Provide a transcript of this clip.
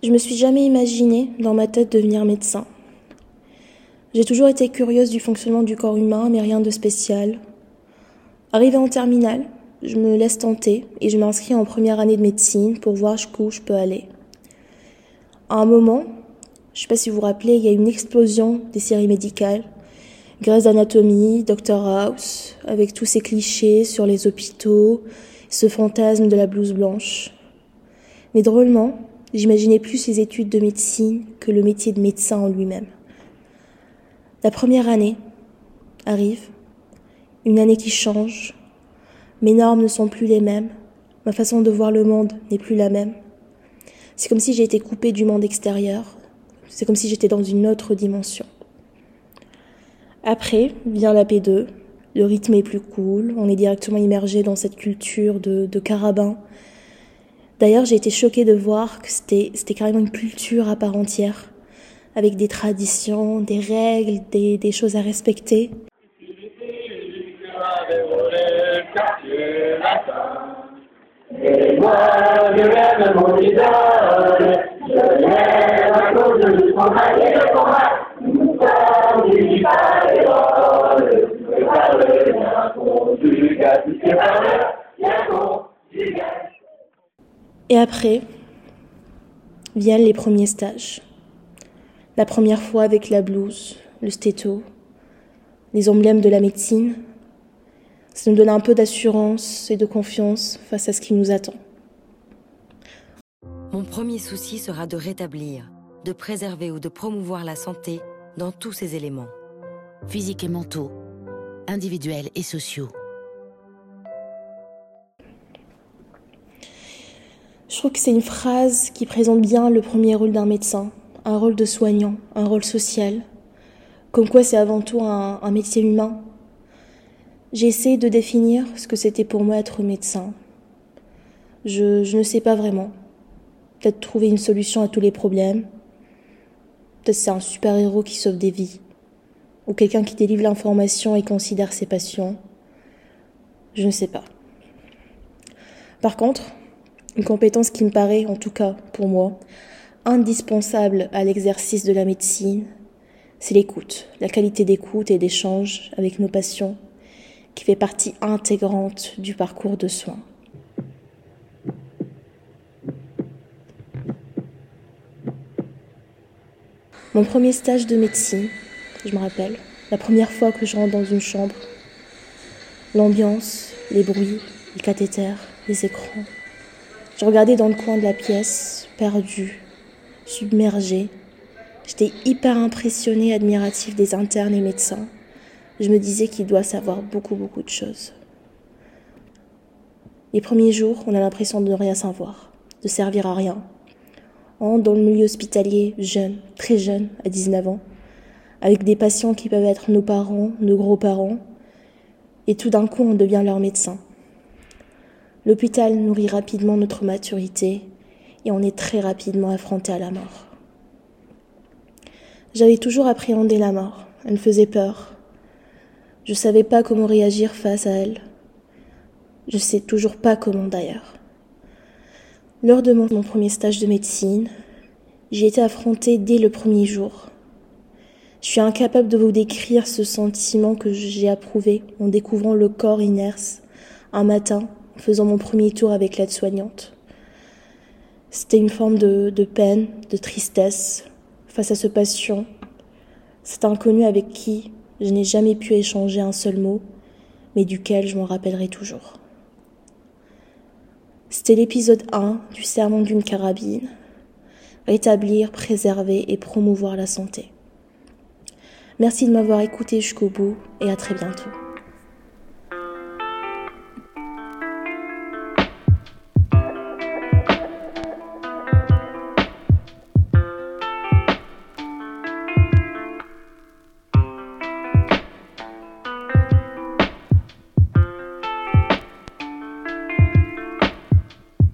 Je me suis jamais imaginé dans ma tête devenir médecin. J'ai toujours été curieuse du fonctionnement du corps humain, mais rien de spécial. Arrivée en terminale, je me laisse tenter et je m'inscris en première année de médecine pour voir jusqu'où je peux aller. À un moment, je sais pas si vous vous rappelez, il y a une explosion des séries médicales. Grey's Anatomy, Doctor House, avec tous ces clichés sur les hôpitaux, ce fantasme de la blouse blanche. Mais drôlement, j'imaginais plus les études de médecine que le métier de médecin en lui-même. La première année arrive, une année qui change, mes normes ne sont plus les mêmes. Ma façon de voir le monde n'est plus la même. C'est comme si j'ai été coupée du monde extérieur. C'est comme si j'étais dans une autre dimension. Après vient la P2. Le rythme est plus cool. On est directement immergé dans cette culture de, de carabin. D'ailleurs, j'ai été choquée de voir que c'était, c'était carrément une culture à part entière, avec des traditions, des règles, des, des choses à respecter. Et après, viennent les premiers stages. La première fois avec la blouse, le stéto, les emblèmes de la médecine, ça nous donne un peu d'assurance et de confiance face à ce qui nous attend. Mon premier souci sera de rétablir, de préserver ou de promouvoir la santé dans tous ses éléments. Physiques et mentaux, individuels et sociaux. Je trouve que c'est une phrase qui présente bien le premier rôle d'un médecin, un rôle de soignant, un rôle social. Comme quoi c'est avant tout un, un métier humain j'ai essayé de définir ce que c'était pour moi être médecin. Je, je ne sais pas vraiment. Peut-être trouver une solution à tous les problèmes. Peut-être c'est un super-héros qui sauve des vies. Ou quelqu'un qui délivre l'information et considère ses patients. Je ne sais pas. Par contre, une compétence qui me paraît, en tout cas pour moi, indispensable à l'exercice de la médecine, c'est l'écoute, la qualité d'écoute et d'échange avec nos patients qui fait partie intégrante du parcours de soins. Mon premier stage de médecine, je me rappelle, la première fois que je rentre dans une chambre, l'ambiance, les bruits, les cathéters, les écrans. Je regardais dans le coin de la pièce, perdu, submergé. J'étais hyper impressionnée, admirative des internes et médecins je me disais qu'il doit savoir beaucoup, beaucoup de choses. Les premiers jours, on a l'impression de ne rien savoir, de servir à rien. On dans le milieu hospitalier, jeune, très jeune, à 19 ans, avec des patients qui peuvent être nos parents, nos gros-parents, et tout d'un coup, on devient leur médecin. L'hôpital nourrit rapidement notre maturité et on est très rapidement affronté à la mort. J'avais toujours appréhendé la mort. Elle me faisait peur. Je savais pas comment réagir face à elle. Je sais toujours pas comment d'ailleurs. Lors de mon, premier stage de médecine, j'ai été affrontée dès le premier jour. Je suis incapable de vous décrire ce sentiment que j'ai approuvé en découvrant le corps inerte un matin faisant mon premier tour avec l'aide-soignante. C'était une forme de, de peine, de tristesse face à ce patient, cet inconnu avec qui je n'ai jamais pu échanger un seul mot, mais duquel je m'en rappellerai toujours. C'était l'épisode 1 du serment d'une carabine. Rétablir, préserver et promouvoir la santé. Merci de m'avoir écouté jusqu'au bout et à très bientôt.